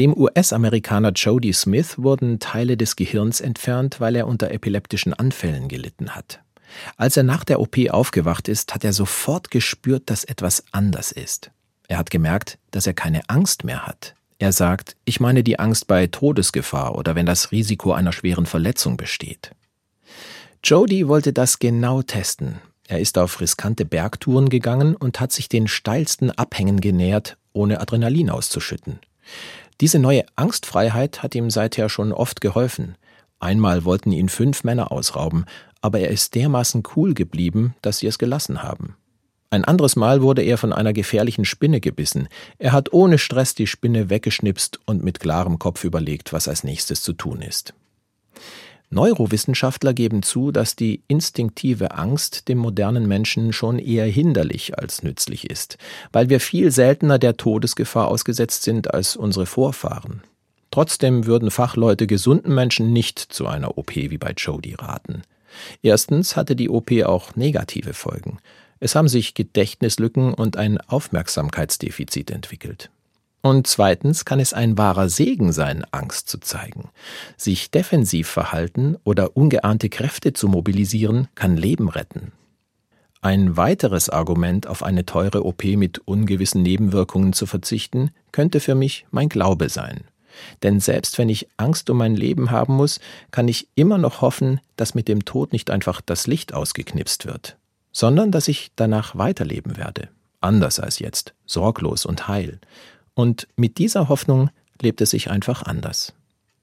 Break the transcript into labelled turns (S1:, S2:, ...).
S1: Dem US-Amerikaner Jody Smith wurden Teile des Gehirns entfernt, weil er unter epileptischen Anfällen gelitten hat. Als er nach der OP aufgewacht ist, hat er sofort gespürt, dass etwas anders ist. Er hat gemerkt, dass er keine Angst mehr hat. Er sagt, ich meine die Angst bei Todesgefahr oder wenn das Risiko einer schweren Verletzung besteht. Jody wollte das genau testen. Er ist auf riskante Bergtouren gegangen und hat sich den steilsten Abhängen genähert, ohne Adrenalin auszuschütten. Diese neue Angstfreiheit hat ihm seither schon oft geholfen. Einmal wollten ihn fünf Männer ausrauben, aber er ist dermaßen cool geblieben, dass sie es gelassen haben. Ein anderes Mal wurde er von einer gefährlichen Spinne gebissen. Er hat ohne Stress die Spinne weggeschnipst und mit klarem Kopf überlegt, was als nächstes zu tun ist. Neurowissenschaftler geben zu, dass die instinktive Angst dem modernen Menschen schon eher hinderlich als nützlich ist, weil wir viel seltener der Todesgefahr ausgesetzt sind als unsere Vorfahren. Trotzdem würden Fachleute gesunden Menschen nicht zu einer OP wie bei Jody raten. Erstens hatte die OP auch negative Folgen. Es haben sich Gedächtnislücken und ein Aufmerksamkeitsdefizit entwickelt. Und zweitens kann es ein wahrer Segen sein, Angst zu zeigen. Sich defensiv verhalten oder ungeahnte Kräfte zu mobilisieren, kann Leben retten. Ein weiteres Argument, auf eine teure OP mit ungewissen Nebenwirkungen zu verzichten, könnte für mich mein Glaube sein. Denn selbst wenn ich Angst um mein Leben haben muss, kann ich immer noch hoffen, dass mit dem Tod nicht einfach das Licht ausgeknipst wird, sondern dass ich danach weiterleben werde, anders als jetzt, sorglos und heil. Und mit dieser Hoffnung lebt es sich einfach anders.